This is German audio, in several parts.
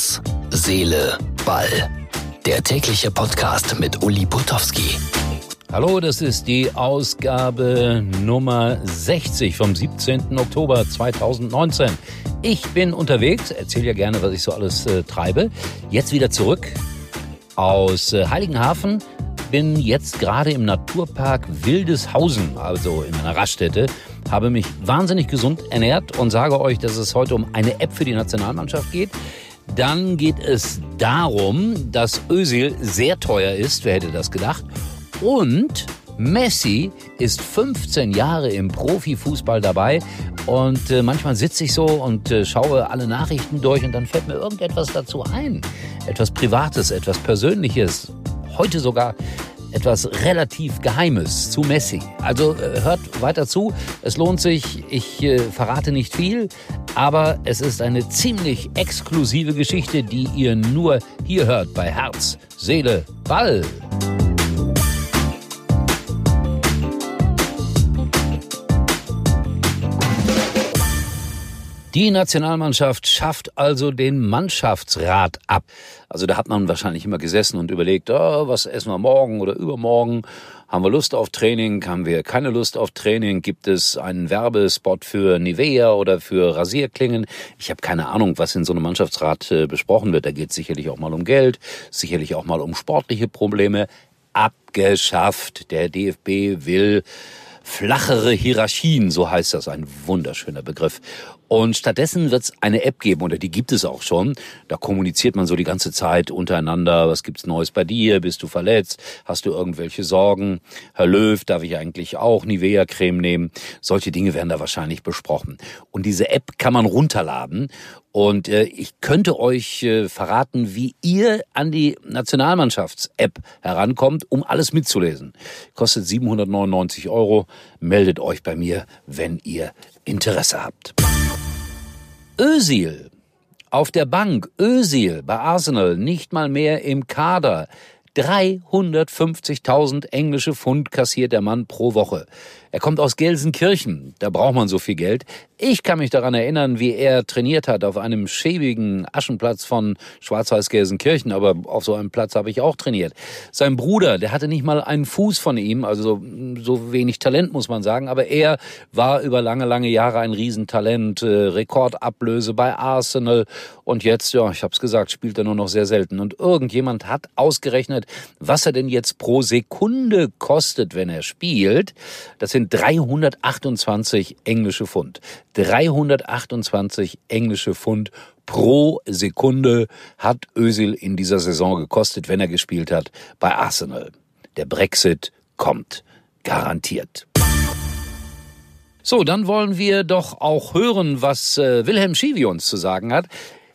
Herz, Seele, Ball. Der tägliche Podcast mit Uli Putowski. Hallo, das ist die Ausgabe Nummer 60 vom 17. Oktober 2019. Ich bin unterwegs, erzähle ja gerne, was ich so alles äh, treibe. Jetzt wieder zurück aus äh, Heiligenhafen. Bin jetzt gerade im Naturpark Wildeshausen, also in einer Raststätte habe mich wahnsinnig gesund ernährt und sage euch, dass es heute um eine App für die Nationalmannschaft geht. Dann geht es darum, dass Özil sehr teuer ist. Wer hätte das gedacht? Und Messi ist 15 Jahre im Profifußball dabei und äh, manchmal sitze ich so und äh, schaue alle Nachrichten durch und dann fällt mir irgendetwas dazu ein. Etwas Privates, etwas Persönliches. Heute sogar etwas relativ Geheimes zu Messi. Also äh, hört weiter zu, es lohnt sich, ich äh, verrate nicht viel, aber es ist eine ziemlich exklusive Geschichte, die ihr nur hier hört bei Herz, Seele, Ball. Die Nationalmannschaft schafft also den Mannschaftsrat ab. Also da hat man wahrscheinlich immer gesessen und überlegt, oh, was essen wir morgen oder übermorgen? Haben wir Lust auf Training? Haben wir keine Lust auf Training? Gibt es einen Werbespot für Nivea oder für Rasierklingen? Ich habe keine Ahnung, was in so einem Mannschaftsrat äh, besprochen wird. Da geht es sicherlich auch mal um Geld, sicherlich auch mal um sportliche Probleme. Abgeschafft. Der DFB will flachere Hierarchien, so heißt das, ein wunderschöner Begriff. Und stattdessen wird es eine App geben, oder die gibt es auch schon. Da kommuniziert man so die ganze Zeit untereinander. Was gibt's Neues bei dir? Bist du verletzt? Hast du irgendwelche Sorgen? Herr Löw, darf ich eigentlich auch Nivea-Creme nehmen? Solche Dinge werden da wahrscheinlich besprochen. Und diese App kann man runterladen. Und äh, ich könnte euch äh, verraten, wie ihr an die Nationalmannschafts-App herankommt, um alles mitzulesen. Kostet 799 Euro. Meldet euch bei mir, wenn ihr Interesse habt. Özil auf der Bank, Özil bei Arsenal nicht mal mehr im Kader. 350.000 englische Pfund kassiert der Mann pro Woche. Er kommt aus Gelsenkirchen, da braucht man so viel Geld. Ich kann mich daran erinnern, wie er trainiert hat auf einem schäbigen Aschenplatz von Schwarz-Weiß Gelsenkirchen, aber auf so einem Platz habe ich auch trainiert. Sein Bruder, der hatte nicht mal einen Fuß von ihm, also so, so wenig Talent muss man sagen, aber er war über lange, lange Jahre ein Riesentalent, äh, Rekordablöse bei Arsenal und jetzt, ja, ich habe es gesagt, spielt er nur noch sehr selten. Und irgendjemand hat ausgerechnet, was er denn jetzt pro Sekunde kostet, wenn er spielt. Das sind 328 englische Pfund. 328 englische Pfund pro Sekunde hat Özil in dieser Saison gekostet, wenn er gespielt hat bei Arsenal. Der Brexit kommt. Garantiert. So, dann wollen wir doch auch hören, was äh, Wilhelm Schiwi uns zu sagen hat.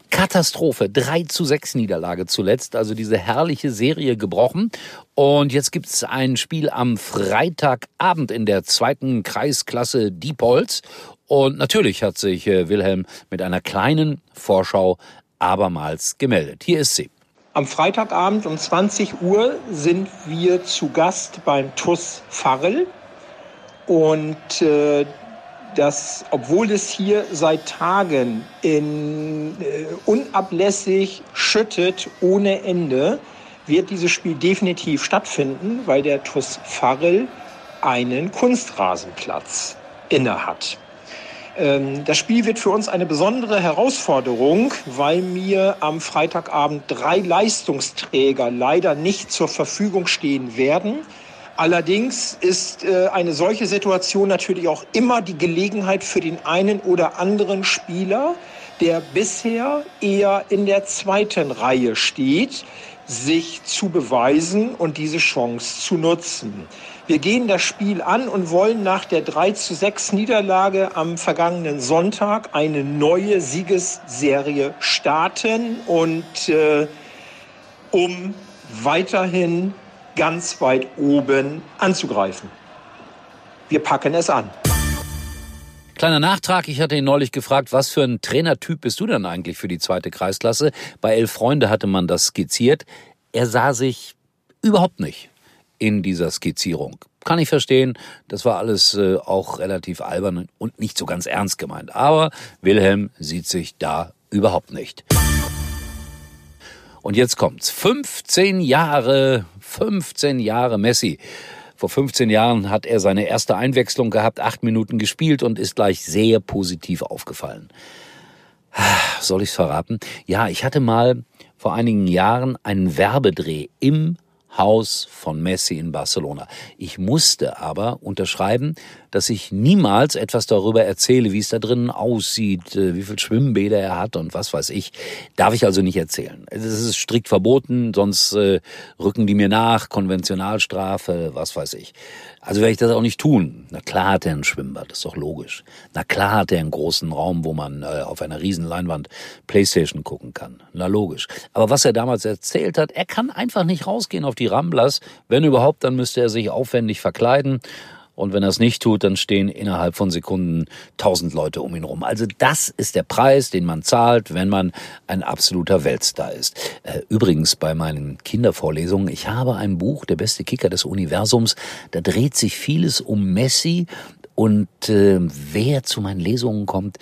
Katastrophe. 3 zu 6 Niederlage zuletzt. Also diese herrliche Serie gebrochen. Und jetzt gibt es ein Spiel am Freitagabend in der zweiten Kreisklasse Diepholz. Und natürlich hat sich äh, Wilhelm mit einer kleinen Vorschau abermals gemeldet. Hier ist sie. Am Freitagabend um 20 Uhr sind wir zu Gast beim TUS Farrell. Und äh, dass, obwohl es hier seit Tagen in, äh, unablässig schüttet ohne Ende, wird dieses Spiel definitiv stattfinden, weil der TuS Farrell einen Kunstrasenplatz innehat. Ähm, das Spiel wird für uns eine besondere Herausforderung, weil mir am Freitagabend drei Leistungsträger leider nicht zur Verfügung stehen werden. Allerdings ist äh, eine solche Situation natürlich auch immer die Gelegenheit für den einen oder anderen Spieler, der bisher eher in der zweiten Reihe steht, sich zu beweisen und diese Chance zu nutzen. Wir gehen das Spiel an und wollen nach der 3 zu 6 Niederlage am vergangenen Sonntag eine neue Siegesserie starten und äh, um weiterhin ganz weit oben anzugreifen. Wir packen es an. Kleiner Nachtrag, ich hatte ihn neulich gefragt, was für ein Trainertyp bist du denn eigentlich für die zweite Kreisklasse? Bei Elf Freunde hatte man das skizziert. Er sah sich überhaupt nicht in dieser Skizzierung. Kann ich verstehen, das war alles äh, auch relativ albern und nicht so ganz ernst gemeint. Aber Wilhelm sieht sich da überhaupt nicht. Und jetzt kommt's. 15 Jahre, 15 Jahre Messi. Vor 15 Jahren hat er seine erste Einwechslung gehabt, acht Minuten gespielt und ist gleich sehr positiv aufgefallen. Soll ich's verraten? Ja, ich hatte mal vor einigen Jahren einen Werbedreh im Haus von Messi in Barcelona. Ich musste aber unterschreiben, dass ich niemals etwas darüber erzähle, wie es da drinnen aussieht, äh, wie viel Schwimmbäder er hat und was weiß ich. Darf ich also nicht erzählen. Es ist strikt verboten, sonst äh, rücken die mir nach, Konventionalstrafe, was weiß ich. Also werde ich das auch nicht tun. Na klar hat er ein Schwimmbad, das ist doch logisch. Na klar hat er einen großen Raum, wo man äh, auf einer riesen Leinwand Playstation gucken kann. Na logisch. Aber was er damals erzählt hat, er kann einfach nicht rausgehen auf die Ramblas. Wenn überhaupt, dann müsste er sich aufwendig verkleiden und wenn er es nicht tut, dann stehen innerhalb von Sekunden tausend Leute um ihn rum. Also das ist der Preis, den man zahlt, wenn man ein absoluter Weltstar ist. Äh, übrigens bei meinen Kindervorlesungen, ich habe ein Buch, Der beste Kicker des Universums, da dreht sich vieles um Messi und äh, wer zu meinen Lesungen kommt,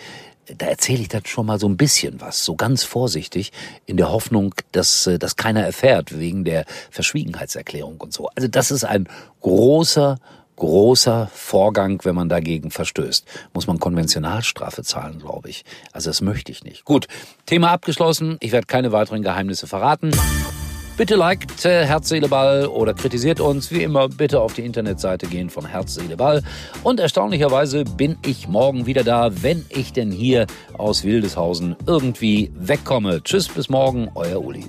da erzähle ich dann schon mal so ein bisschen was, so ganz vorsichtig, in der Hoffnung, dass äh, das keiner erfährt, wegen der Verschwiegenheitserklärung und so. Also das ist ein großer großer Vorgang, wenn man dagegen verstößt. Muss man Konventionalstrafe zahlen, glaube ich. Also das möchte ich nicht. Gut, Thema abgeschlossen. Ich werde keine weiteren Geheimnisse verraten. Bitte liked äh, Herz, Seele, Ball oder kritisiert uns. Wie immer, bitte auf die Internetseite gehen von Herz, Seele, Ball. Und erstaunlicherweise bin ich morgen wieder da, wenn ich denn hier aus Wildeshausen irgendwie wegkomme. Tschüss, bis morgen, euer Uli.